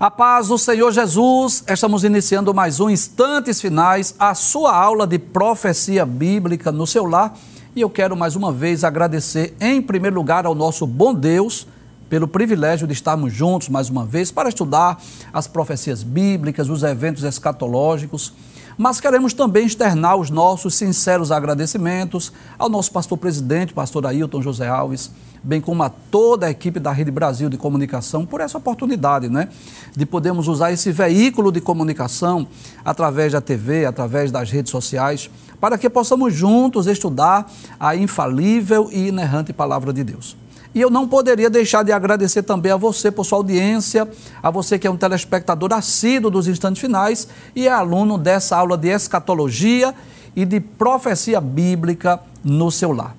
A paz do Senhor Jesus, estamos iniciando mais um Instantes Finais, a sua aula de profecia bíblica no seu lar. E eu quero mais uma vez agradecer, em primeiro lugar, ao nosso bom Deus pelo privilégio de estarmos juntos mais uma vez para estudar as profecias bíblicas, os eventos escatológicos. Mas queremos também externar os nossos sinceros agradecimentos ao nosso pastor presidente, pastor Ailton José Alves bem como a toda a equipe da Rede Brasil de Comunicação, por essa oportunidade, né? De podermos usar esse veículo de comunicação através da TV, através das redes sociais, para que possamos juntos estudar a infalível e inerrante palavra de Deus. E eu não poderia deixar de agradecer também a você por sua audiência, a você que é um telespectador assíduo dos instantes finais e é aluno dessa aula de escatologia e de profecia bíblica no seu lar.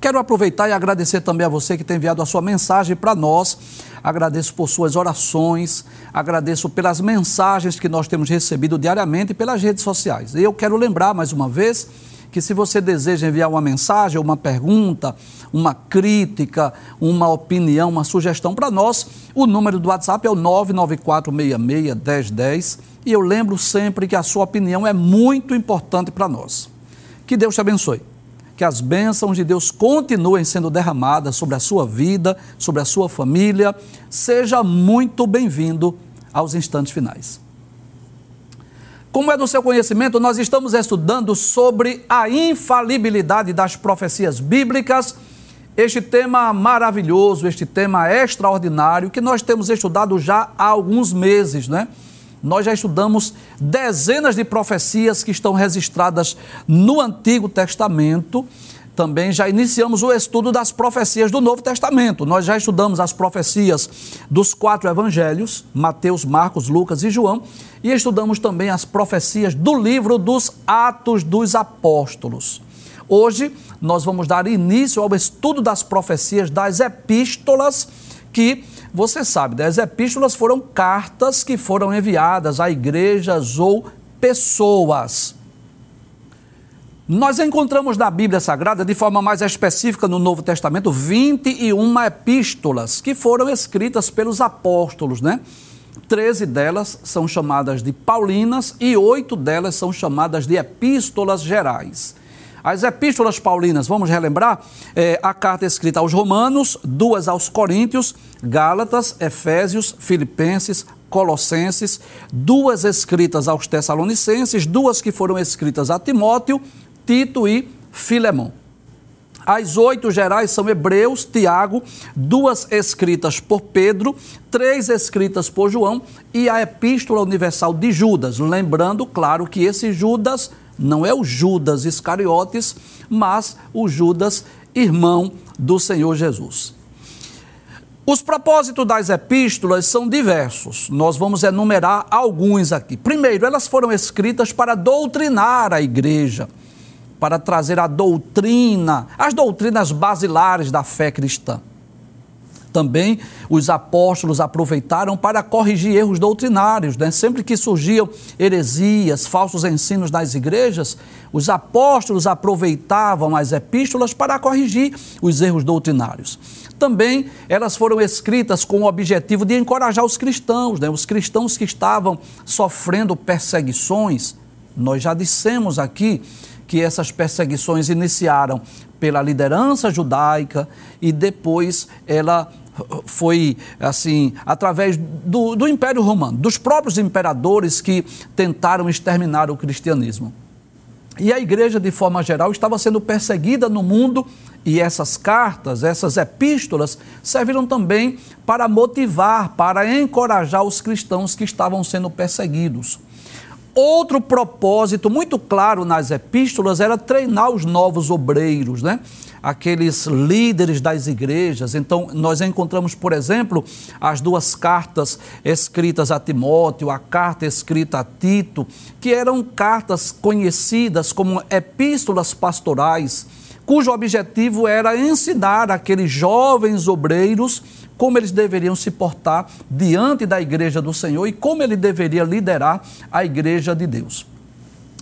Quero aproveitar e agradecer também a você que tem enviado a sua mensagem para nós. Agradeço por suas orações, agradeço pelas mensagens que nós temos recebido diariamente pelas redes sociais. E eu quero lembrar mais uma vez que se você deseja enviar uma mensagem, uma pergunta, uma crítica, uma opinião, uma sugestão para nós, o número do WhatsApp é o 994661010 e eu lembro sempre que a sua opinião é muito importante para nós. Que Deus te abençoe que as bênçãos de Deus continuem sendo derramadas sobre a sua vida, sobre a sua família. Seja muito bem-vindo aos instantes finais. Como é do seu conhecimento, nós estamos estudando sobre a infalibilidade das profecias bíblicas. Este tema maravilhoso, este tema extraordinário que nós temos estudado já há alguns meses, né? nós já estudamos dezenas de profecias que estão registradas no Antigo Testamento. Também já iniciamos o estudo das profecias do Novo Testamento. Nós já estudamos as profecias dos quatro evangelhos, Mateus, Marcos, Lucas e João, e estudamos também as profecias do livro dos Atos dos Apóstolos. Hoje nós vamos dar início ao estudo das profecias das epístolas que você sabe, né? as epístolas foram cartas que foram enviadas a igrejas ou pessoas. Nós encontramos na Bíblia Sagrada, de forma mais específica no Novo Testamento, 21 epístolas que foram escritas pelos apóstolos, né? Treze delas são chamadas de Paulinas e oito delas são chamadas de epístolas gerais. As epístolas paulinas, vamos relembrar, é, a carta escrita aos Romanos, duas aos Coríntios, Gálatas, Efésios, Filipenses, Colossenses, duas escritas aos Tessalonicenses, duas que foram escritas a Timóteo, Tito e Filemão. As oito gerais são Hebreus, Tiago, duas escritas por Pedro, três escritas por João e a Epístola Universal de Judas. Lembrando, claro, que esse Judas não é o Judas Iscariotes, mas o Judas, irmão do Senhor Jesus. Os propósitos das epístolas são diversos. Nós vamos enumerar alguns aqui. Primeiro, elas foram escritas para doutrinar a igreja, para trazer a doutrina, as doutrinas basilares da fé cristã. Também os apóstolos aproveitaram para corrigir erros doutrinários. Né? Sempre que surgiam heresias, falsos ensinos nas igrejas, os apóstolos aproveitavam as epístolas para corrigir os erros doutrinários. Também elas foram escritas com o objetivo de encorajar os cristãos, né? os cristãos que estavam sofrendo perseguições. Nós já dissemos aqui que essas perseguições iniciaram pela liderança judaica e depois ela foi assim, através do, do Império Romano, dos próprios imperadores que tentaram exterminar o cristianismo. E a igreja, de forma geral, estava sendo perseguida no mundo, e essas cartas, essas epístolas, serviram também para motivar, para encorajar os cristãos que estavam sendo perseguidos. Outro propósito muito claro nas epístolas era treinar os novos obreiros, né? aqueles líderes das igrejas. Então, nós encontramos, por exemplo, as duas cartas escritas a Timóteo, a carta escrita a Tito, que eram cartas conhecidas como epístolas pastorais, cujo objetivo era ensinar aqueles jovens obreiros como eles deveriam se portar diante da igreja do Senhor e como ele deveria liderar a igreja de Deus.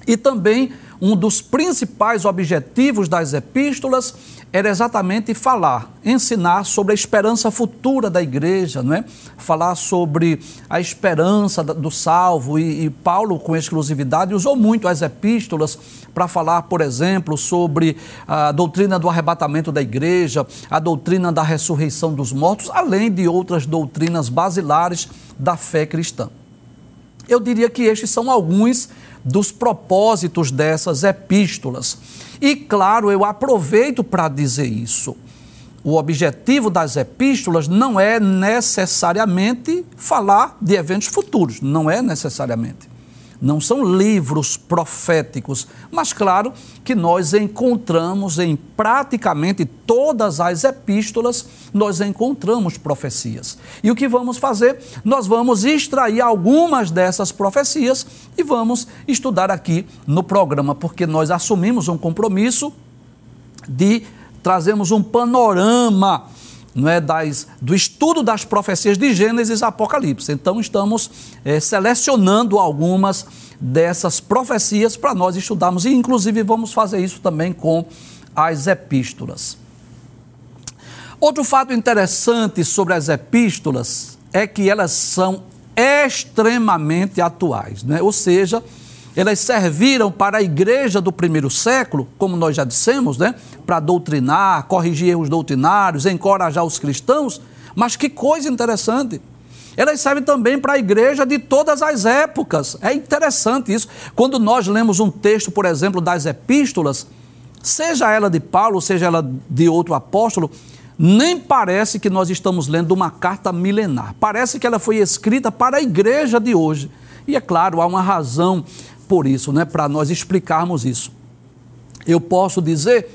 E também um dos principais objetivos das epístolas era exatamente falar, ensinar sobre a esperança futura da igreja, não é? falar sobre a esperança do salvo. E, e Paulo, com exclusividade, usou muito as epístolas para falar, por exemplo, sobre a doutrina do arrebatamento da igreja, a doutrina da ressurreição dos mortos, além de outras doutrinas basilares da fé cristã. Eu diria que estes são alguns dos propósitos dessas epístolas. E claro, eu aproveito para dizer isso. O objetivo das epístolas não é necessariamente falar de eventos futuros, não é necessariamente não são livros proféticos, mas claro que nós encontramos em praticamente todas as epístolas, nós encontramos profecias. E o que vamos fazer? Nós vamos extrair algumas dessas profecias e vamos estudar aqui no programa, porque nós assumimos um compromisso de trazermos um panorama não é, das, do estudo das profecias de Gênesis e Apocalipse. Então, estamos é, selecionando algumas dessas profecias para nós estudarmos, e inclusive vamos fazer isso também com as epístolas. Outro fato interessante sobre as epístolas é que elas são extremamente atuais, né? ou seja, elas serviram para a igreja do primeiro século, como nós já dissemos, né? para doutrinar, corrigir erros doutrinários, encorajar os cristãos. Mas que coisa interessante! Elas servem também para a igreja de todas as épocas. É interessante isso. Quando nós lemos um texto, por exemplo, das epístolas, seja ela de Paulo, seja ela de outro apóstolo, nem parece que nós estamos lendo uma carta milenar. Parece que ela foi escrita para a igreja de hoje. E é claro, há uma razão por isso, né, para nós explicarmos isso. Eu posso dizer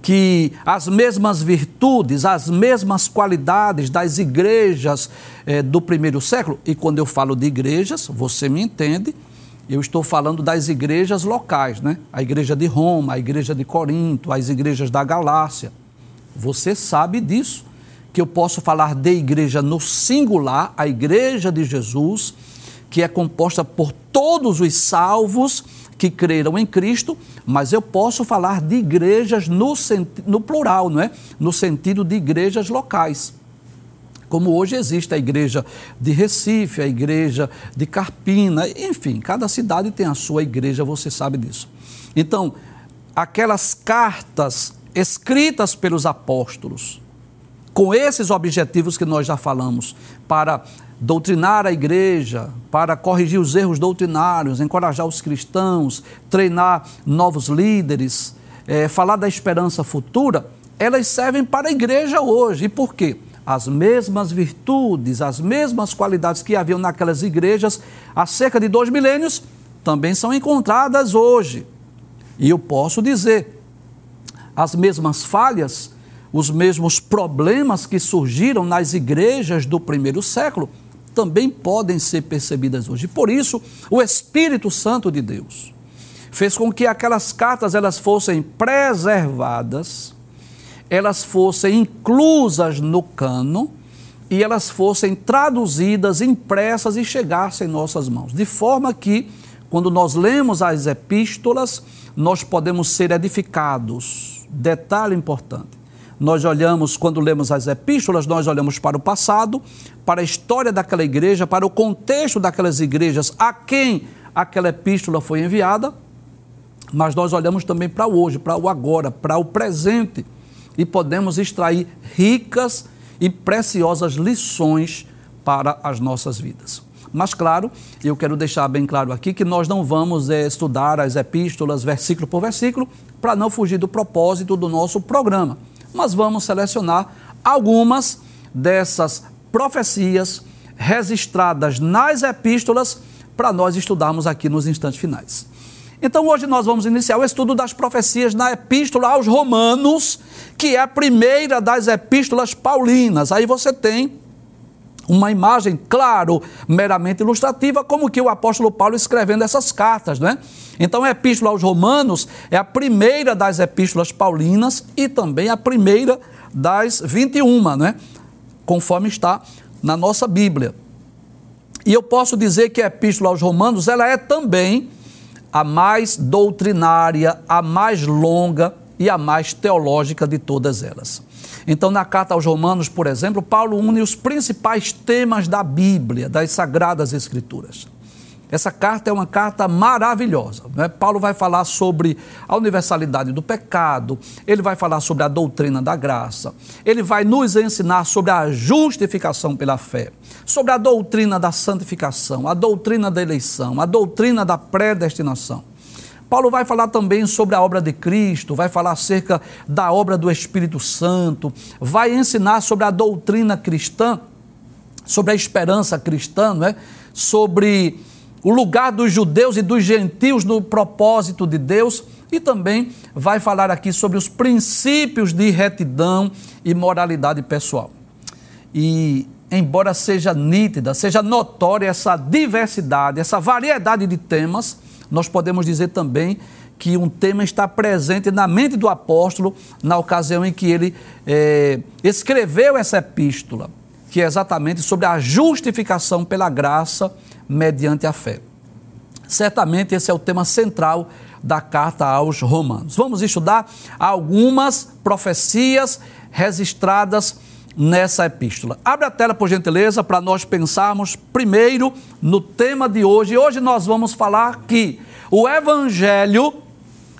que as mesmas virtudes, as mesmas qualidades das igrejas eh, do primeiro século, e quando eu falo de igrejas, você me entende, eu estou falando das igrejas locais, né? A igreja de Roma, a igreja de Corinto, as igrejas da Galácia. Você sabe disso, que eu posso falar de igreja no singular, a igreja de Jesus, que é composta por todos os salvos que creram em Cristo, mas eu posso falar de igrejas no, no plural, não é? No sentido de igrejas locais. Como hoje existe a igreja de Recife, a igreja de Carpina, enfim, cada cidade tem a sua igreja, você sabe disso. Então, aquelas cartas escritas pelos apóstolos, com esses objetivos que nós já falamos, para doutrinar a igreja, para corrigir os erros doutrinários, encorajar os cristãos, treinar novos líderes, é, falar da esperança futura, elas servem para a igreja hoje. E por quê? As mesmas virtudes, as mesmas qualidades que haviam naquelas igrejas há cerca de dois milênios também são encontradas hoje. E eu posso dizer, as mesmas falhas, os mesmos problemas que surgiram nas igrejas do primeiro século também podem ser percebidas hoje. Por isso, o Espírito Santo de Deus fez com que aquelas cartas elas fossem preservadas, elas fossem inclusas no cano e elas fossem traduzidas, impressas e chegassem em nossas mãos. De forma que, quando nós lemos as epístolas, nós podemos ser edificados. Detalhe importante nós olhamos, quando lemos as epístolas, nós olhamos para o passado, para a história daquela igreja, para o contexto daquelas igrejas, a quem aquela epístola foi enviada, mas nós olhamos também para o hoje, para o agora, para o presente e podemos extrair ricas e preciosas lições para as nossas vidas. Mas, claro, eu quero deixar bem claro aqui que nós não vamos é, estudar as epístolas versículo por versículo para não fugir do propósito do nosso programa mas vamos selecionar algumas dessas profecias registradas nas epístolas para nós estudarmos aqui nos instantes finais. Então hoje nós vamos iniciar o estudo das profecias na epístola aos Romanos, que é a primeira das epístolas paulinas. Aí você tem uma imagem, claro, meramente ilustrativa, como que o apóstolo Paulo escrevendo essas cartas, né? Então, a epístola aos Romanos é a primeira das epístolas paulinas e também a primeira das 21, né? Conforme está na nossa Bíblia. E eu posso dizer que a epístola aos Romanos, ela é também a mais doutrinária, a mais longa e a mais teológica de todas elas. Então, na carta aos Romanos, por exemplo, Paulo une os principais temas da Bíblia, das Sagradas Escrituras. Essa carta é uma carta maravilhosa. Né? Paulo vai falar sobre a universalidade do pecado, ele vai falar sobre a doutrina da graça, ele vai nos ensinar sobre a justificação pela fé, sobre a doutrina da santificação, a doutrina da eleição, a doutrina da predestinação. Paulo vai falar também sobre a obra de Cristo, vai falar acerca da obra do Espírito Santo, vai ensinar sobre a doutrina cristã, sobre a esperança cristã, não é? sobre o lugar dos judeus e dos gentios no propósito de Deus e também vai falar aqui sobre os princípios de retidão e moralidade pessoal. E embora seja nítida, seja notória essa diversidade, essa variedade de temas, nós podemos dizer também que um tema está presente na mente do apóstolo na ocasião em que ele é, escreveu essa epístola, que é exatamente sobre a justificação pela graça mediante a fé. Certamente esse é o tema central da carta aos Romanos. Vamos estudar algumas profecias registradas nessa epístola. Abre a tela, por gentileza, para nós pensarmos primeiro no tema de hoje. Hoje nós vamos falar que o Evangelho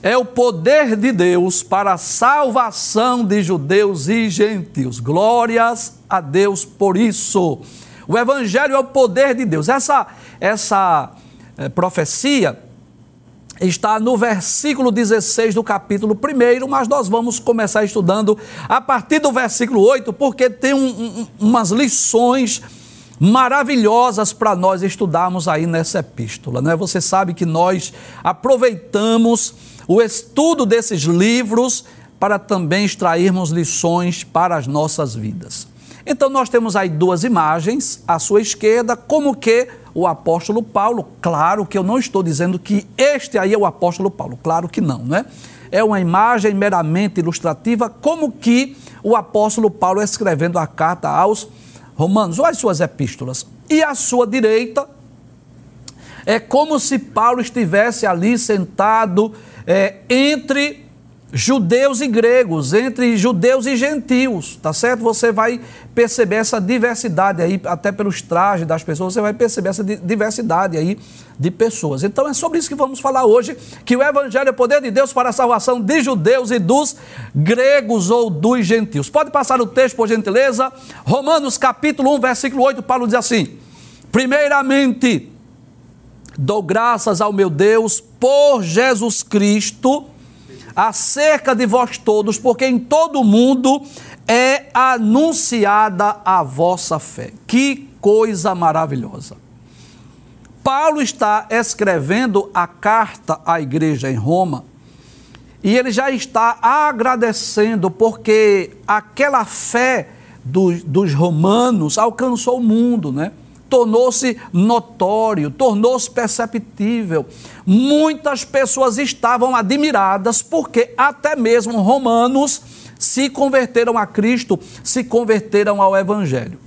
é o poder de Deus para a salvação de judeus e gentios. Glórias a Deus por isso. O Evangelho é o poder de Deus. Essa, essa é, profecia está no versículo 16 do capítulo 1, mas nós vamos começar estudando a partir do versículo 8, porque tem um, um, umas lições maravilhosas para nós estudarmos aí nessa epístola. Né? Você sabe que nós aproveitamos o estudo desses livros para também extrairmos lições para as nossas vidas. Então nós temos aí duas imagens à sua esquerda, como que o apóstolo Paulo, claro que eu não estou dizendo que este aí é o apóstolo Paulo, claro que não, não é? É uma imagem meramente ilustrativa, como que o apóstolo Paulo escrevendo a carta aos Romanos, ou as suas epístolas. E à sua direita, é como se Paulo estivesse ali sentado é, entre judeus e gregos, entre judeus e gentios, tá certo? Você vai perceber essa diversidade aí, até pelos trajes das pessoas, você vai perceber essa diversidade aí de pessoas. Então é sobre isso que vamos falar hoje, que o evangelho é o poder de Deus para a salvação de judeus e dos gregos ou dos gentios. Pode passar o texto, por gentileza? Romanos capítulo 1, versículo 8, Paulo diz assim: Primeiramente, dou graças ao meu Deus por Jesus Cristo, acerca de vós todos, porque em todo o mundo é anunciada a vossa fé. Que coisa maravilhosa. Paulo está escrevendo a carta à igreja em Roma e ele já está agradecendo porque aquela fé dos, dos romanos alcançou o mundo, né? Tornou-se notório, tornou-se perceptível. Muitas pessoas estavam admiradas porque até mesmo romanos se converteram a Cristo, se converteram ao Evangelho.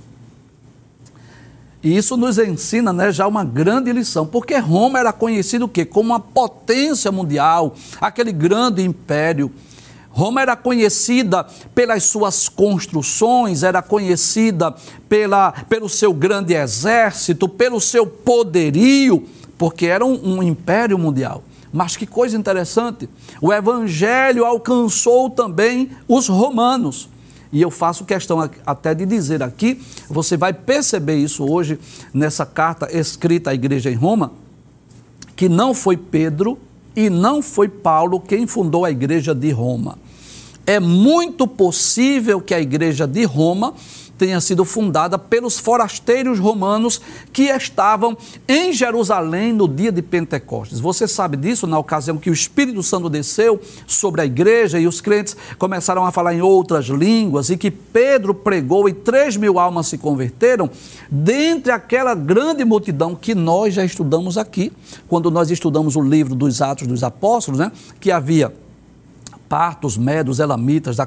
E isso nos ensina né, já uma grande lição, porque Roma era conhecido o quê? como uma potência mundial, aquele grande império. Roma era conhecida pelas suas construções, era conhecida pela, pelo seu grande exército, pelo seu poderio, porque era um, um império mundial. Mas que coisa interessante, o evangelho alcançou também os romanos. E eu faço questão até de dizer aqui, você vai perceber isso hoje nessa carta escrita à igreja em Roma, que não foi Pedro e não foi Paulo quem fundou a igreja de Roma é muito possível que a igreja de Roma tenha sido fundada pelos forasteiros romanos que estavam em Jerusalém no dia de Pentecostes. Você sabe disso na ocasião que o Espírito Santo desceu sobre a igreja e os crentes começaram a falar em outras línguas e que Pedro pregou e três mil almas se converteram. Dentre aquela grande multidão que nós já estudamos aqui, quando nós estudamos o livro dos Atos dos Apóstolos, né, que havia partos, medos, elamitas, da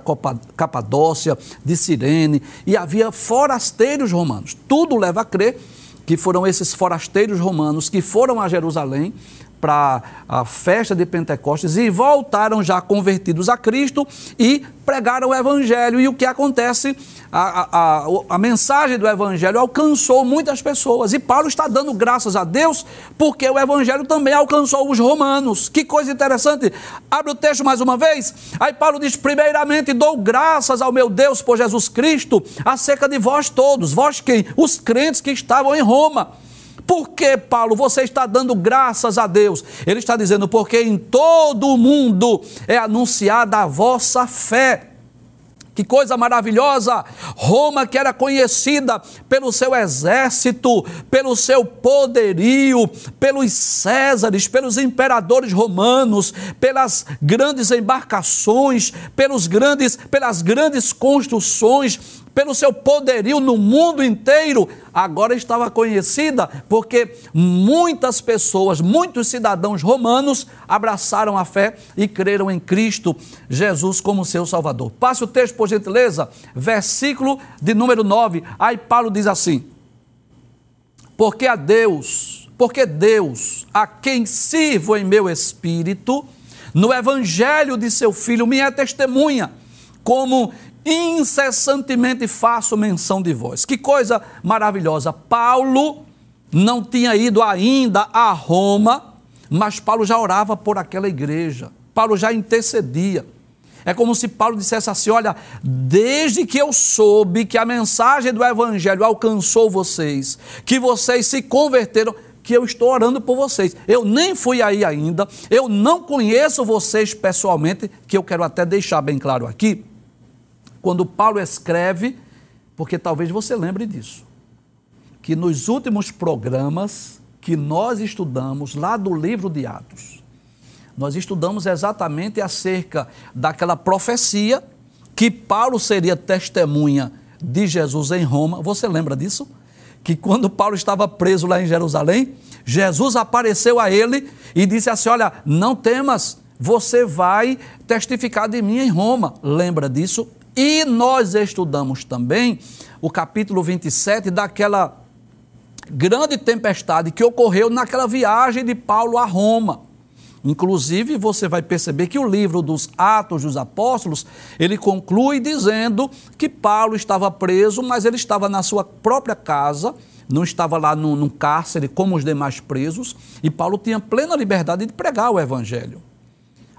Capadócia, de Cirene, e havia forasteiros romanos. Tudo leva a crer que foram esses forasteiros romanos que foram a Jerusalém para a festa de Pentecostes e voltaram já convertidos a Cristo e pregaram o Evangelho. E o que acontece? A, a, a, mensagem do Evangelho alcançou muitas pessoas. E Paulo está dando graças a Deus porque o Evangelho também alcançou os romanos. Que coisa interessante. Abre o texto mais uma vez. Aí Paulo diz: Primeiramente, dou graças ao meu Deus por Jesus Cristo acerca de vós todos. Vós quem? Os crentes que estavam em Roma. Por que, Paulo, você está dando graças a Deus? Ele está dizendo, porque em todo o mundo é anunciada a vossa fé. Que coisa maravilhosa! Roma, que era conhecida pelo seu exército, pelo seu poderio, pelos Césares, pelos imperadores romanos, pelas grandes embarcações, pelos grandes, pelas grandes construções, pelo seu poderio no mundo inteiro, agora estava conhecida porque muitas pessoas, muitos cidadãos romanos abraçaram a fé e creram em Cristo Jesus como seu Salvador. Passe o texto, por gentileza, versículo de número 9. Aí Paulo diz assim: Porque a Deus, porque Deus, a quem sirvo em meu espírito, no evangelho de seu filho, me é testemunha, como incessantemente faço menção de vós. Que coisa maravilhosa. Paulo não tinha ido ainda a Roma, mas Paulo já orava por aquela igreja. Paulo já intercedia. É como se Paulo dissesse assim: Olha, desde que eu soube que a mensagem do Evangelho alcançou vocês, que vocês se converteram, que eu estou orando por vocês. Eu nem fui aí ainda, eu não conheço vocês pessoalmente, que eu quero até deixar bem claro aqui quando Paulo escreve, porque talvez você lembre disso, que nos últimos programas que nós estudamos lá do livro de Atos, nós estudamos exatamente acerca daquela profecia que Paulo seria testemunha de Jesus em Roma. Você lembra disso? Que quando Paulo estava preso lá em Jerusalém, Jesus apareceu a ele e disse assim: Olha, não temas, você vai testificar de mim em Roma. Lembra disso? E nós estudamos também o capítulo 27 daquela grande tempestade que ocorreu naquela viagem de Paulo a Roma. Inclusive, você vai perceber que o livro dos Atos dos Apóstolos, ele conclui dizendo que Paulo estava preso, mas ele estava na sua própria casa, não estava lá num, num cárcere como os demais presos, e Paulo tinha plena liberdade de pregar o evangelho.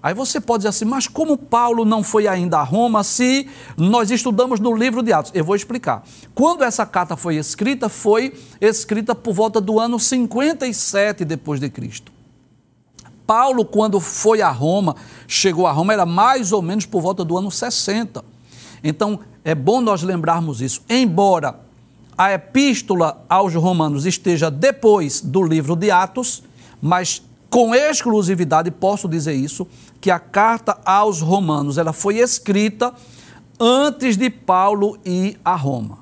Aí você pode dizer assim, mas como Paulo não foi ainda a Roma se nós estudamos no livro de Atos? Eu vou explicar. Quando essa carta foi escrita, foi escrita por volta do ano 57 depois de Cristo. Paulo, quando foi a Roma, chegou a Roma, era mais ou menos por volta do ano 60. Então, é bom nós lembrarmos isso. Embora a epístola aos romanos esteja depois do livro de Atos, mas com exclusividade posso dizer isso, que a carta aos Romanos ela foi escrita antes de Paulo ir a Roma.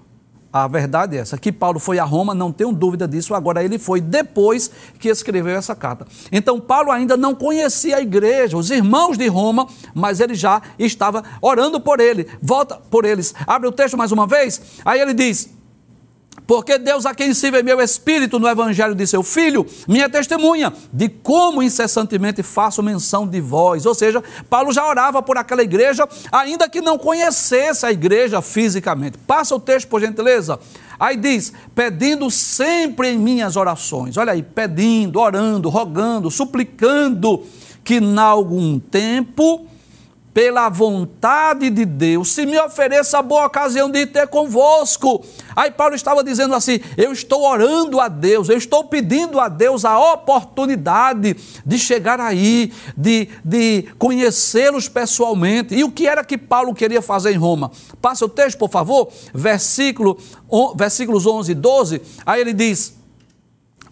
A verdade é essa, que Paulo foi a Roma, não tenho dúvida disso, agora ele foi depois que escreveu essa carta. Então Paulo ainda não conhecia a igreja, os irmãos de Roma, mas ele já estava orando por ele. Volta por eles. Abre o texto mais uma vez. Aí ele diz: porque Deus, a quem vê meu espírito no evangelho de seu filho, minha testemunha de como incessantemente faço menção de vós. Ou seja, Paulo já orava por aquela igreja, ainda que não conhecesse a igreja fisicamente. Passa o texto, por gentileza. Aí diz: pedindo sempre em minhas orações. Olha aí, pedindo, orando, rogando, suplicando que, em algum tempo, pela vontade de Deus, se me ofereça a boa ocasião de ter convosco. Aí Paulo estava dizendo assim: eu estou orando a Deus, eu estou pedindo a Deus a oportunidade de chegar aí, de, de conhecê-los pessoalmente. E o que era que Paulo queria fazer em Roma? Passa o texto, por favor, versículo, versículos 11 e 12. Aí ele diz: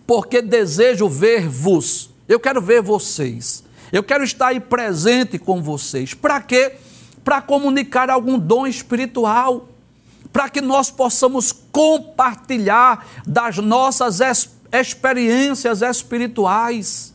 Porque desejo ver-vos, eu quero ver vocês eu quero estar aí presente com vocês. Para quê? Para comunicar algum dom espiritual, para que nós possamos compartilhar das nossas experiências espirituais.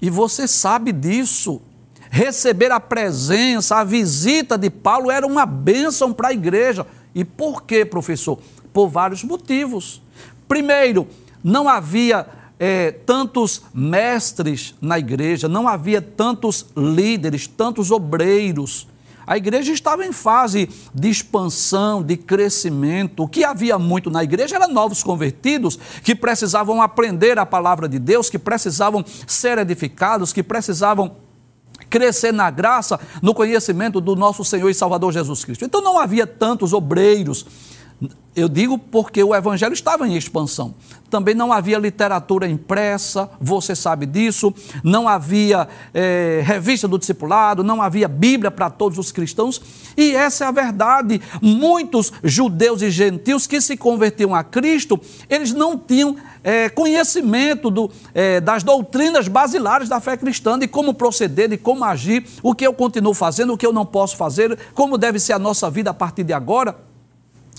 E você sabe disso. Receber a presença, a visita de Paulo era uma bênção para a igreja. E por quê, professor? Por vários motivos. Primeiro, não havia é, tantos mestres na igreja, não havia tantos líderes, tantos obreiros. A igreja estava em fase de expansão, de crescimento. O que havia muito na igreja eram novos convertidos que precisavam aprender a palavra de Deus, que precisavam ser edificados, que precisavam crescer na graça, no conhecimento do nosso Senhor e Salvador Jesus Cristo. Então não havia tantos obreiros. Eu digo porque o evangelho estava em expansão. Também não havia literatura impressa, você sabe disso. Não havia é, revista do discipulado, não havia Bíblia para todos os cristãos. E essa é a verdade. Muitos judeus e gentios que se convertiam a Cristo, eles não tinham é, conhecimento do, é, das doutrinas basilares da fé cristã, de como proceder, de como agir, o que eu continuo fazendo, o que eu não posso fazer, como deve ser a nossa vida a partir de agora.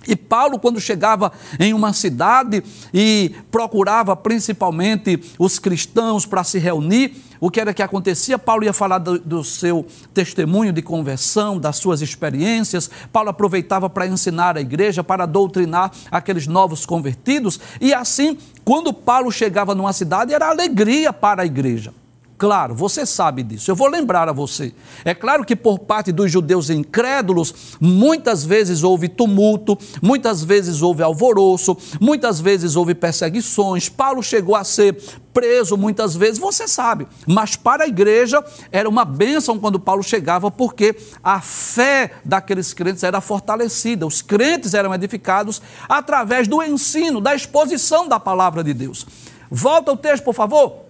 E Paulo, quando chegava em uma cidade e procurava principalmente os cristãos para se reunir, o que era que acontecia? Paulo ia falar do, do seu testemunho de conversão, das suas experiências. Paulo aproveitava para ensinar a igreja, para doutrinar aqueles novos convertidos. E assim, quando Paulo chegava numa cidade, era alegria para a igreja. Claro, você sabe disso. Eu vou lembrar a você. É claro que por parte dos judeus incrédulos, muitas vezes houve tumulto, muitas vezes houve alvoroço, muitas vezes houve perseguições. Paulo chegou a ser preso muitas vezes, você sabe. Mas para a igreja era uma bênção quando Paulo chegava, porque a fé daqueles crentes era fortalecida. Os crentes eram edificados através do ensino, da exposição da palavra de Deus. Volta o texto, por favor.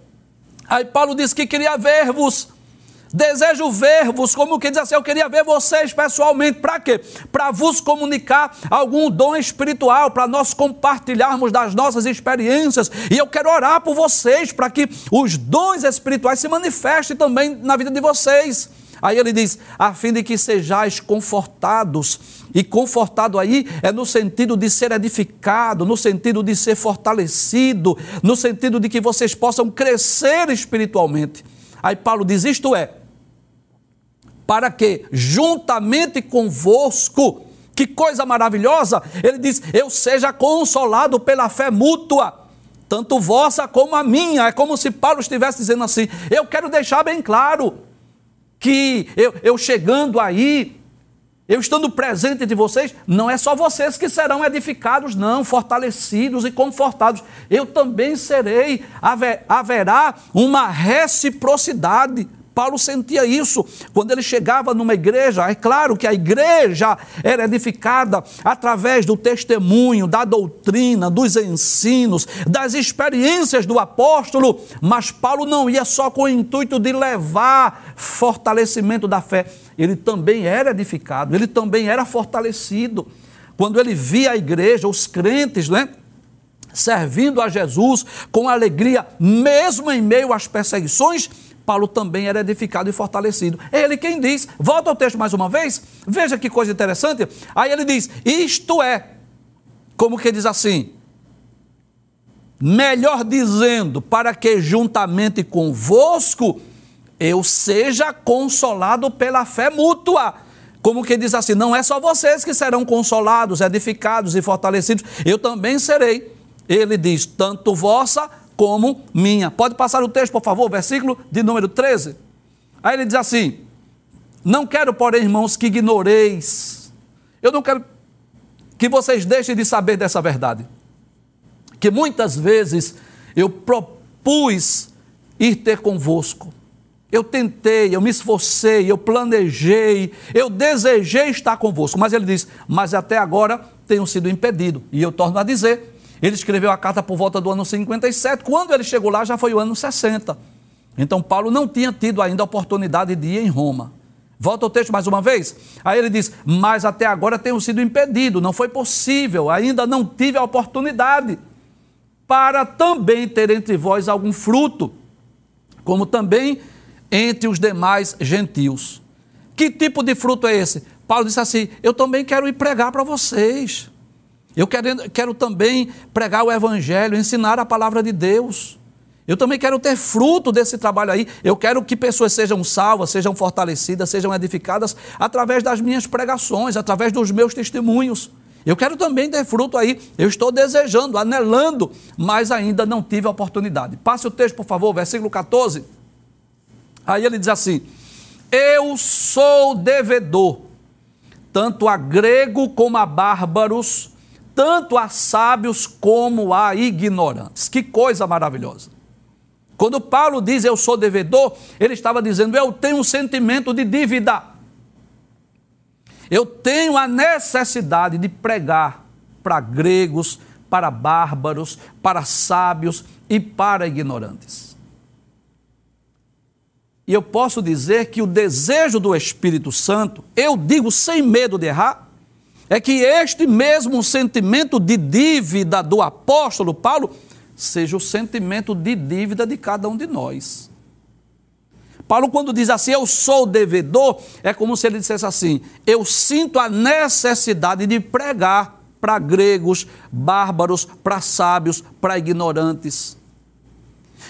Aí Paulo disse que queria ver-vos. Desejo ver-vos, como que diz assim, eu queria ver vocês pessoalmente, para quê? Para vos comunicar algum dom espiritual, para nós compartilharmos das nossas experiências, e eu quero orar por vocês, para que os dons espirituais se manifestem também na vida de vocês. Aí ele diz, a fim de que sejais confortados. E confortado aí é no sentido de ser edificado, no sentido de ser fortalecido, no sentido de que vocês possam crescer espiritualmente. Aí Paulo diz: isto é, para que juntamente convosco, que coisa maravilhosa, ele diz: eu seja consolado pela fé mútua tanto vossa como a minha. É como se Paulo estivesse dizendo assim: eu quero deixar bem claro que eu, eu chegando aí, eu estando presente de vocês, não é só vocês que serão edificados, não, fortalecidos e confortados. Eu também serei, haver, haverá uma reciprocidade. Paulo sentia isso quando ele chegava numa igreja. É claro que a igreja era edificada através do testemunho, da doutrina, dos ensinos, das experiências do apóstolo, mas Paulo não ia só com o intuito de levar fortalecimento da fé, ele também era edificado, ele também era fortalecido. Quando ele via a igreja, os crentes, né? Servindo a Jesus com alegria, mesmo em meio às perseguições, Paulo também era edificado e fortalecido. É ele quem diz. Volta ao texto mais uma vez. Veja que coisa interessante. Aí ele diz: Isto é, como que diz assim? Melhor dizendo, para que juntamente convosco eu seja consolado pela fé mútua. Como que diz assim: Não é só vocês que serão consolados, edificados e fortalecidos, eu também serei. Ele diz: Tanto vossa como minha. Pode passar o texto, por favor, versículo de número 13. Aí ele diz assim: Não quero, porém, irmãos, que ignoreis. Eu não quero que vocês deixem de saber dessa verdade. Que muitas vezes eu propus ir ter convosco. Eu tentei, eu me esforcei, eu planejei, eu desejei estar convosco. Mas ele diz: Mas até agora tenho sido impedido. E eu torno a dizer: ele escreveu a carta por volta do ano 57. Quando ele chegou lá, já foi o ano 60. Então, Paulo não tinha tido ainda a oportunidade de ir em Roma. Volta o texto mais uma vez. Aí ele diz: Mas até agora tenho sido impedido, não foi possível, ainda não tive a oportunidade para também ter entre vós algum fruto, como também entre os demais gentios. Que tipo de fruto é esse? Paulo disse assim: Eu também quero ir pregar para vocês. Eu quero, quero também pregar o Evangelho, ensinar a palavra de Deus. Eu também quero ter fruto desse trabalho aí. Eu quero que pessoas sejam salvas, sejam fortalecidas, sejam edificadas através das minhas pregações, através dos meus testemunhos. Eu quero também ter fruto aí. Eu estou desejando, anelando, mas ainda não tive a oportunidade. Passe o texto, por favor, versículo 14. Aí ele diz assim: Eu sou devedor, tanto a grego como a bárbaros, tanto a sábios como a ignorantes. Que coisa maravilhosa. Quando Paulo diz eu sou devedor, ele estava dizendo eu tenho um sentimento de dívida. Eu tenho a necessidade de pregar para gregos, para bárbaros, para sábios e para ignorantes. E eu posso dizer que o desejo do Espírito Santo, eu digo sem medo de errar, é que este mesmo sentimento de dívida do apóstolo Paulo seja o sentimento de dívida de cada um de nós. Paulo, quando diz assim, eu sou devedor, é como se ele dissesse assim: eu sinto a necessidade de pregar para gregos, bárbaros, para sábios, para ignorantes.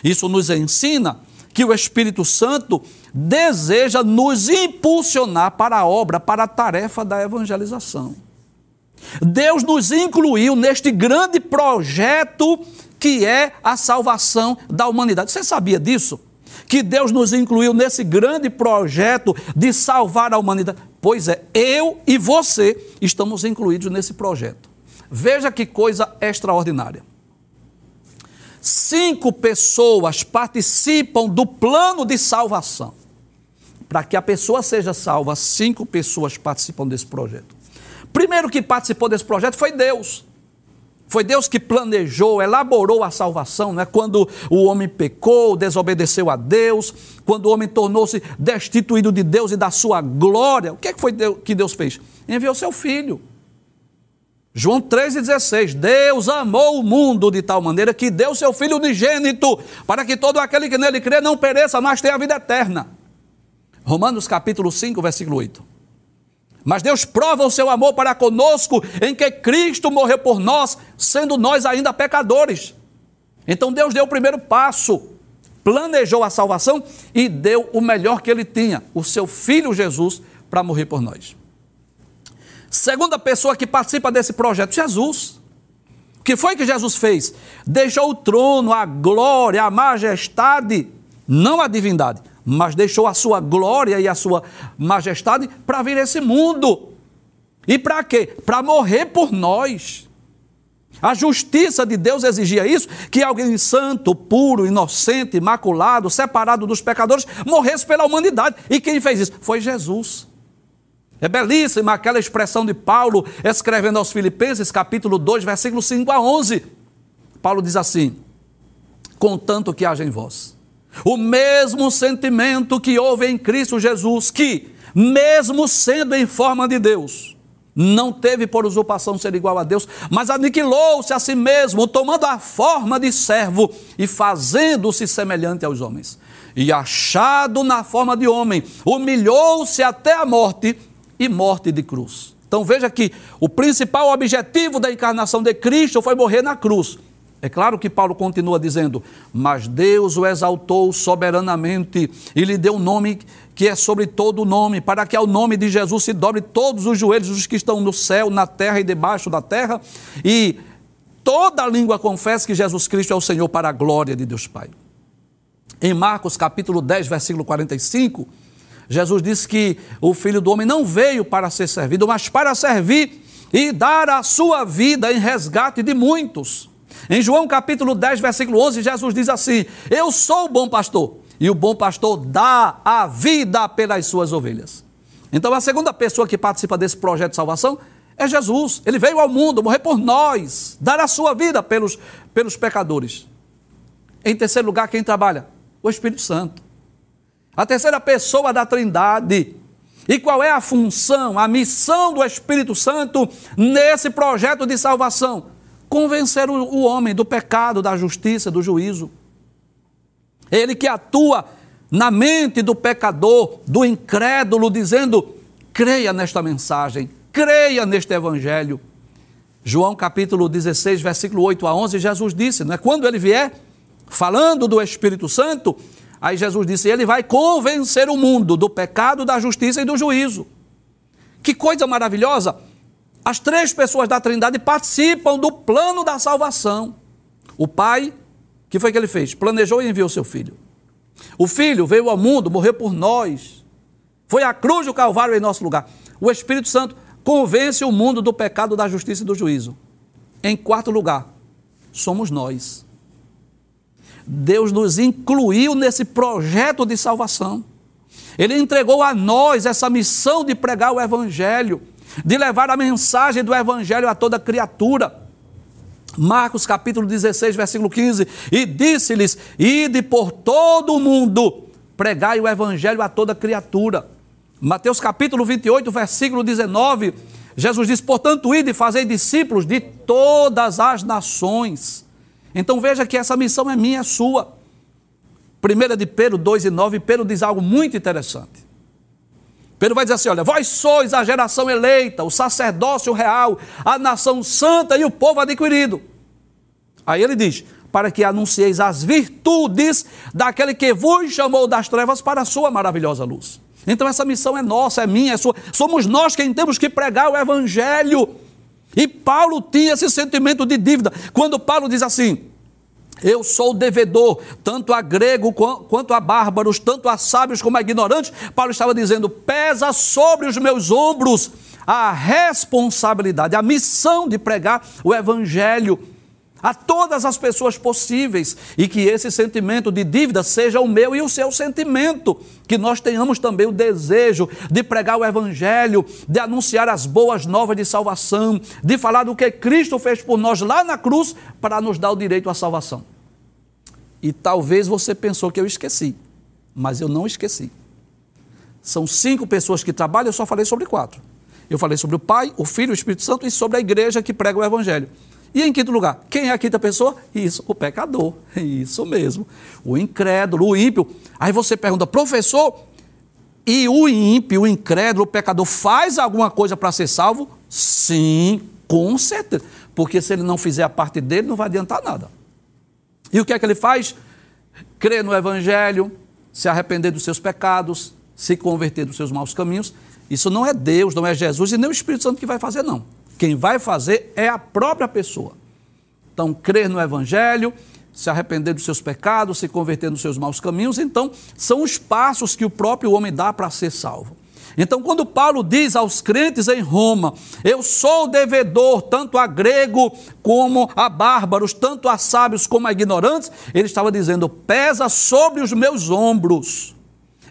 Isso nos ensina que o Espírito Santo deseja nos impulsionar para a obra, para a tarefa da evangelização. Deus nos incluiu neste grande projeto que é a salvação da humanidade. Você sabia disso? que Deus nos incluiu nesse grande projeto de salvar a humanidade. Pois é, eu e você estamos incluídos nesse projeto. Veja que coisa extraordinária. Cinco pessoas participam do plano de salvação. Para que a pessoa seja salva, cinco pessoas participam desse projeto. Primeiro que participou desse projeto foi Deus. Foi Deus que planejou, elaborou a salvação, né? quando o homem pecou, desobedeceu a Deus, quando o homem tornou-se destituído de Deus e da sua glória. O que, é que foi que Deus fez? Enviou seu filho. João 3,16: Deus amou o mundo de tal maneira que deu seu filho unigênito, para que todo aquele que nele crê não pereça, mas tenha a vida eterna. Romanos capítulo 5, versículo 8. Mas Deus prova o seu amor para conosco em que Cristo morreu por nós, sendo nós ainda pecadores. Então Deus deu o primeiro passo, planejou a salvação e deu o melhor que ele tinha, o seu filho Jesus, para morrer por nós. Segunda pessoa que participa desse projeto, Jesus. O que foi que Jesus fez? Deixou o trono, a glória, a majestade, não a divindade, mas deixou a sua glória e a sua majestade para vir esse mundo. E para quê? Para morrer por nós. A justiça de Deus exigia isso, que alguém santo, puro, inocente, imaculado, separado dos pecadores, morresse pela humanidade. E quem fez isso? Foi Jesus. É belíssima aquela expressão de Paulo escrevendo aos Filipenses, capítulo 2, versículo 5 a 11. Paulo diz assim: Contanto que haja em vós o mesmo sentimento que houve em Cristo Jesus, que, mesmo sendo em forma de Deus, não teve por usurpação ser igual a Deus, mas aniquilou-se a si mesmo, tomando a forma de servo e fazendo-se semelhante aos homens. E achado na forma de homem, humilhou-se até a morte e morte de cruz. Então veja que o principal objetivo da encarnação de Cristo foi morrer na cruz é claro que Paulo continua dizendo: Mas Deus o exaltou soberanamente e lhe deu um nome que é sobre todo o nome, para que ao nome de Jesus se dobre todos os joelhos dos que estão no céu, na terra e debaixo da terra, e toda língua confesse que Jesus Cristo é o Senhor para a glória de Deus Pai. Em Marcos capítulo 10, versículo 45, Jesus disse que o filho do homem não veio para ser servido, mas para servir e dar a sua vida em resgate de muitos. Em João capítulo 10, versículo 11, Jesus diz assim: Eu sou o bom pastor, e o bom pastor dá a vida pelas suas ovelhas. Então, a segunda pessoa que participa desse projeto de salvação é Jesus. Ele veio ao mundo morrer por nós, dar a sua vida pelos, pelos pecadores. Em terceiro lugar, quem trabalha? O Espírito Santo. A terceira pessoa da Trindade. E qual é a função, a missão do Espírito Santo nesse projeto de salvação? Convencer o, homem do pecado, da justiça, do juízo. Ele que atua na mente do pecador, do incrédulo, dizendo: creia nesta mensagem, creia neste evangelho. João capítulo 16, versículo 8 a 11, Jesus disse, não é? Quando ele vier, falando do Espírito Santo, aí Jesus disse: ele vai convencer o mundo do pecado, da justiça e do juízo. Que coisa maravilhosa! As três pessoas da Trindade participam do plano da salvação. O Pai, que foi que ele fez? Planejou e enviou seu filho. O Filho veio ao mundo, morreu por nós. Foi a cruz do Calvário em nosso lugar. O Espírito Santo convence o mundo do pecado, da justiça e do juízo. Em quarto lugar, somos nós. Deus nos incluiu nesse projeto de salvação. Ele entregou a nós essa missão de pregar o Evangelho, de levar a mensagem do Evangelho a toda criatura. Marcos capítulo 16, versículo 15: E disse-lhes: Ide por todo o mundo, pregai o Evangelho a toda criatura. Mateus capítulo 28, versículo 19, Jesus diz: Portanto, ide e fazei discípulos de todas as nações. Então veja que essa missão é minha, é sua. Primeira de Pedro 2 e 9, Pedro diz algo muito interessante. Pedro vai dizer assim: olha, vós sois a geração eleita, o sacerdócio real, a nação santa e o povo adquirido. Aí ele diz: para que anuncieis as virtudes daquele que vos chamou das trevas para a sua maravilhosa luz. Então essa missão é nossa, é minha, é sua. Somos nós quem temos que pregar o evangelho. E Paulo tinha esse sentimento de dívida. Quando Paulo diz assim: eu sou devedor, tanto a grego quanto a bárbaros, tanto a sábios como a ignorantes. Paulo estava dizendo: pesa sobre os meus ombros a responsabilidade, a missão de pregar o evangelho a todas as pessoas possíveis e que esse sentimento de dívida seja o meu e o seu sentimento, que nós tenhamos também o desejo de pregar o evangelho, de anunciar as boas novas de salvação, de falar do que Cristo fez por nós lá na cruz para nos dar o direito à salvação. E talvez você pensou que eu esqueci, mas eu não esqueci. São cinco pessoas que trabalham, eu só falei sobre quatro. Eu falei sobre o Pai, o Filho, o Espírito Santo e sobre a igreja que prega o Evangelho. E em quinto lugar, quem é a quinta pessoa? Isso, o pecador. Isso mesmo. O incrédulo, o ímpio. Aí você pergunta, professor, e o ímpio, o incrédulo, o pecador faz alguma coisa para ser salvo? Sim, com certeza. Porque se ele não fizer a parte dele, não vai adiantar nada. E o que é que ele faz? Crer no Evangelho, se arrepender dos seus pecados, se converter dos seus maus caminhos. Isso não é Deus, não é Jesus e nem o Espírito Santo que vai fazer, não. Quem vai fazer é a própria pessoa. Então, crer no Evangelho, se arrepender dos seus pecados, se converter nos seus maus caminhos, então, são os passos que o próprio homem dá para ser salvo. Então, quando Paulo diz aos crentes em Roma, eu sou devedor tanto a grego como a bárbaros, tanto a sábios como a ignorantes, ele estava dizendo: pesa sobre os meus ombros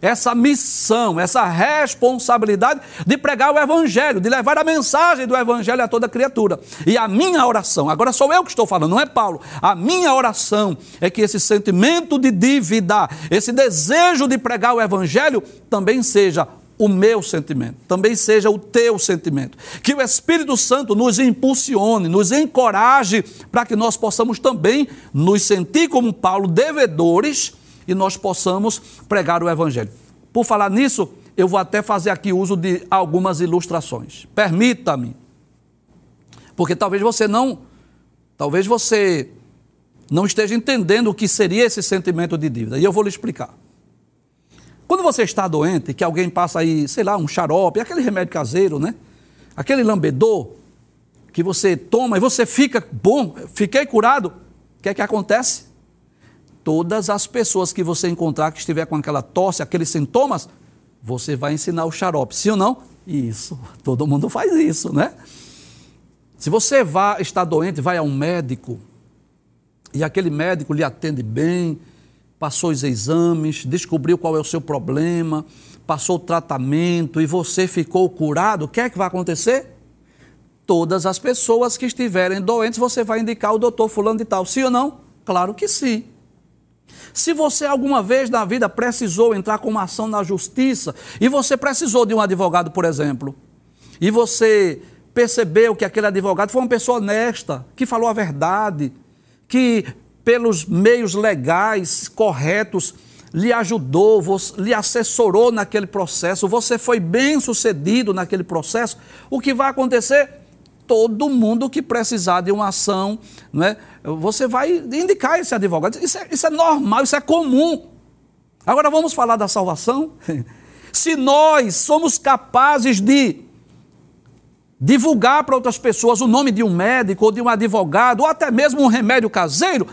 essa missão, essa responsabilidade de pregar o Evangelho, de levar a mensagem do Evangelho a toda criatura. E a minha oração, agora sou eu que estou falando, não é Paulo, a minha oração é que esse sentimento de dívida, esse desejo de pregar o Evangelho também seja o meu sentimento, também seja o teu sentimento. Que o Espírito Santo nos impulsione, nos encoraje para que nós possamos também nos sentir como Paulo, devedores e nós possamos pregar o Evangelho. Por falar nisso, eu vou até fazer aqui uso de algumas ilustrações. Permita-me. Porque talvez você não, talvez você não esteja entendendo o que seria esse sentimento de dívida. E eu vou lhe explicar. Quando você está doente, que alguém passa aí, sei lá, um xarope, aquele remédio caseiro, né? Aquele lambedor que você toma e você fica bom, fiquei curado, o que é que acontece? todas as pessoas que você encontrar que estiver com aquela tosse, aqueles sintomas, você vai ensinar o xarope, sim ou não? Isso, todo mundo faz isso, né? Se você vai, está doente, vai a um médico e aquele médico lhe atende bem, passou os exames, descobriu qual é o seu problema, passou o tratamento e você ficou curado, o que é que vai acontecer? Todas as pessoas que estiverem doentes, você vai indicar o doutor fulano de tal, sim ou não? Claro que sim. Se você alguma vez na vida precisou entrar com uma ação na justiça e você precisou de um advogado, por exemplo, e você percebeu que aquele advogado foi uma pessoa honesta, que falou a verdade, que pelos meios legais corretos lhe ajudou, lhe assessorou naquele processo, você foi bem sucedido naquele processo, o que vai acontecer? todo mundo que precisar de uma ação, não é? você vai indicar esse advogado. Isso é, isso é normal, isso é comum. Agora vamos falar da salvação? Se nós somos capazes de divulgar para outras pessoas o nome de um médico ou de um advogado ou até mesmo um remédio caseiro,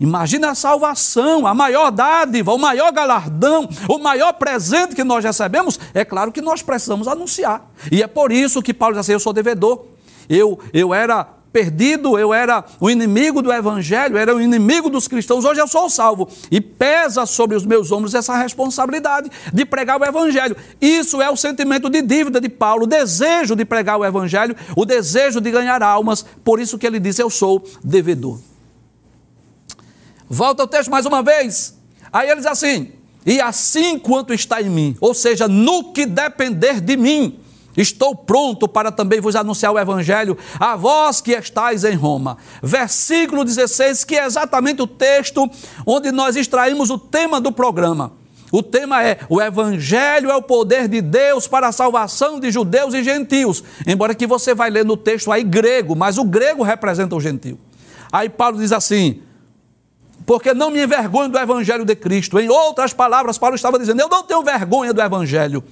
Imagina a salvação, a maior dádiva, o maior galardão, o maior presente que nós recebemos. É claro que nós precisamos anunciar. E é por isso que Paulo diz assim: Eu sou devedor. Eu, eu era perdido, eu era o inimigo do evangelho, era o inimigo dos cristãos. Hoje eu sou salvo. E pesa sobre os meus ombros essa responsabilidade de pregar o evangelho. Isso é o sentimento de dívida de Paulo, o desejo de pregar o evangelho, o desejo de ganhar almas. Por isso que ele diz: Eu sou devedor. Volta ao texto mais uma vez. Aí ele diz assim: E assim quanto está em mim, ou seja, no que depender de mim, estou pronto para também vos anunciar o Evangelho a vós que estáis em Roma. Versículo 16, que é exatamente o texto onde nós extraímos o tema do programa. O tema é: o Evangelho é o poder de Deus para a salvação de judeus e gentios. Embora que você vai ler no texto aí grego, mas o grego representa o gentio. Aí Paulo diz assim: porque não me envergonho do Evangelho de Cristo. Em outras palavras, Paulo estava dizendo: eu não tenho vergonha do Evangelho.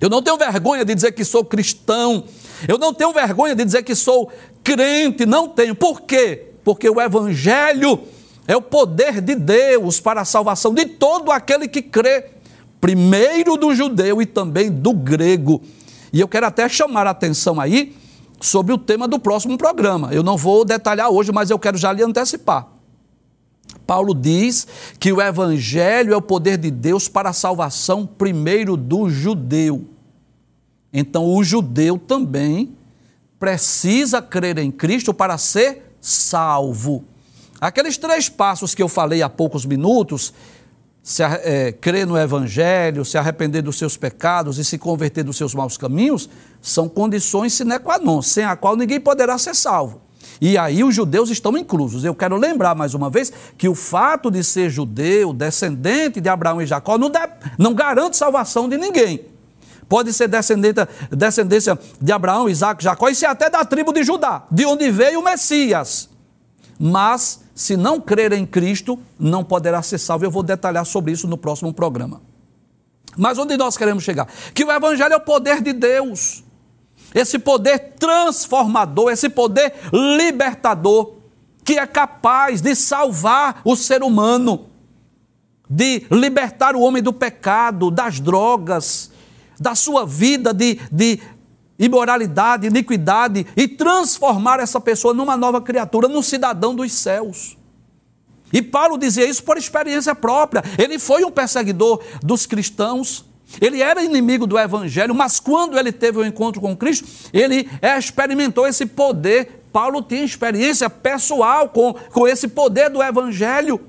Eu não tenho vergonha de dizer que sou cristão. Eu não tenho vergonha de dizer que sou crente. Não tenho. Por quê? Porque o Evangelho é o poder de Deus para a salvação de todo aquele que crê, primeiro do judeu e também do grego. E eu quero até chamar a atenção aí sobre o tema do próximo programa. Eu não vou detalhar hoje, mas eu quero já lhe antecipar. Paulo diz que o Evangelho é o poder de Deus para a salvação, primeiro do judeu. Então, o judeu também precisa crer em Cristo para ser salvo. Aqueles três passos que eu falei há poucos minutos, se é, crer no Evangelho, se arrepender dos seus pecados e se converter dos seus maus caminhos, são condições sine qua non, sem a qual ninguém poderá ser salvo. E aí os judeus estão inclusos. Eu quero lembrar mais uma vez que o fato de ser judeu, descendente de Abraão e Jacó, não, de, não garante salvação de ninguém. Pode ser descendência de Abraão, Isaac, Jacó e ser até da tribo de Judá, de onde veio o Messias. Mas, se não crer em Cristo, não poderá ser salvo. Eu vou detalhar sobre isso no próximo programa. Mas onde nós queremos chegar? Que o Evangelho é o poder de Deus esse poder transformador, esse poder libertador, que é capaz de salvar o ser humano, de libertar o homem do pecado, das drogas, da sua vida de, de imoralidade, iniquidade, e transformar essa pessoa numa nova criatura, num cidadão dos céus. E Paulo dizia isso por experiência própria. Ele foi um perseguidor dos cristãos. Ele era inimigo do Evangelho, mas quando ele teve o um encontro com Cristo, ele experimentou esse poder. Paulo tinha experiência pessoal com, com esse poder do Evangelho.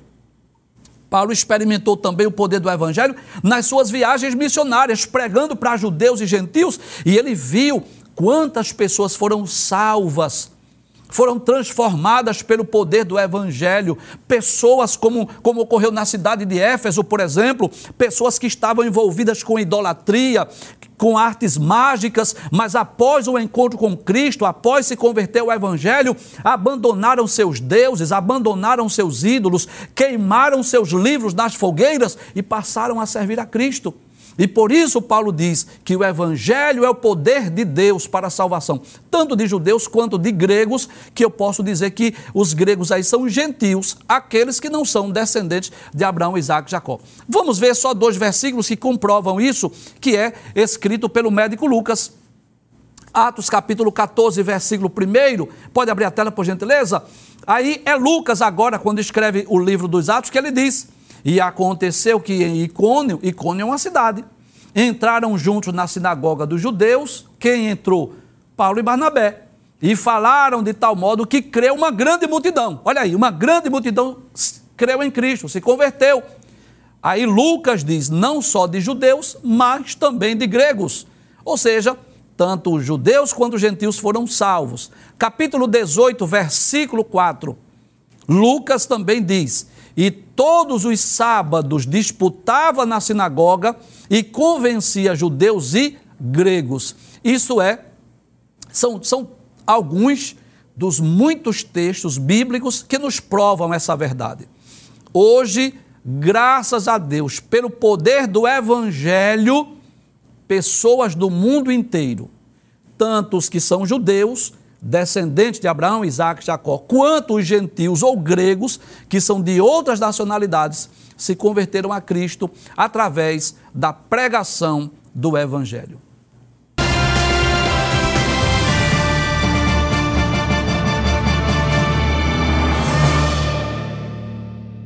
Paulo experimentou também o poder do Evangelho nas suas viagens missionárias, pregando para judeus e gentios, e ele viu quantas pessoas foram salvas foram transformadas pelo poder do Evangelho. Pessoas, como, como ocorreu na cidade de Éfeso, por exemplo, pessoas que estavam envolvidas com idolatria, com artes mágicas, mas após o encontro com Cristo, após se converter ao Evangelho, abandonaram seus deuses, abandonaram seus ídolos, queimaram seus livros nas fogueiras e passaram a servir a Cristo. E por isso Paulo diz que o Evangelho é o poder de Deus para a salvação, tanto de judeus quanto de gregos, que eu posso dizer que os gregos aí são gentios, aqueles que não são descendentes de Abraão, Isaac e Jacó. Vamos ver só dois versículos que comprovam isso, que é escrito pelo médico Lucas. Atos capítulo 14, versículo 1. Pode abrir a tela, por gentileza? Aí é Lucas agora, quando escreve o livro dos Atos, que ele diz e aconteceu que em Icônio, Icônio é uma cidade, entraram juntos na sinagoga dos judeus. Quem entrou? Paulo e Barnabé. E falaram de tal modo que creu uma grande multidão. Olha aí, uma grande multidão creu em Cristo, se converteu. Aí Lucas diz: não só de judeus, mas também de gregos. Ou seja, tanto os judeus quanto os gentios foram salvos. Capítulo 18, versículo 4. Lucas também diz: e todos os sábados disputava na sinagoga e convencia judeus e gregos. Isso é, são, são alguns dos muitos textos bíblicos que nos provam essa verdade. Hoje, graças a Deus, pelo poder do Evangelho, pessoas do mundo inteiro tanto os que são judeus, descendentes de Abraão, Isaac e Jacó, quanto os gentios ou gregos, que são de outras nacionalidades, se converteram a Cristo através da pregação do Evangelho.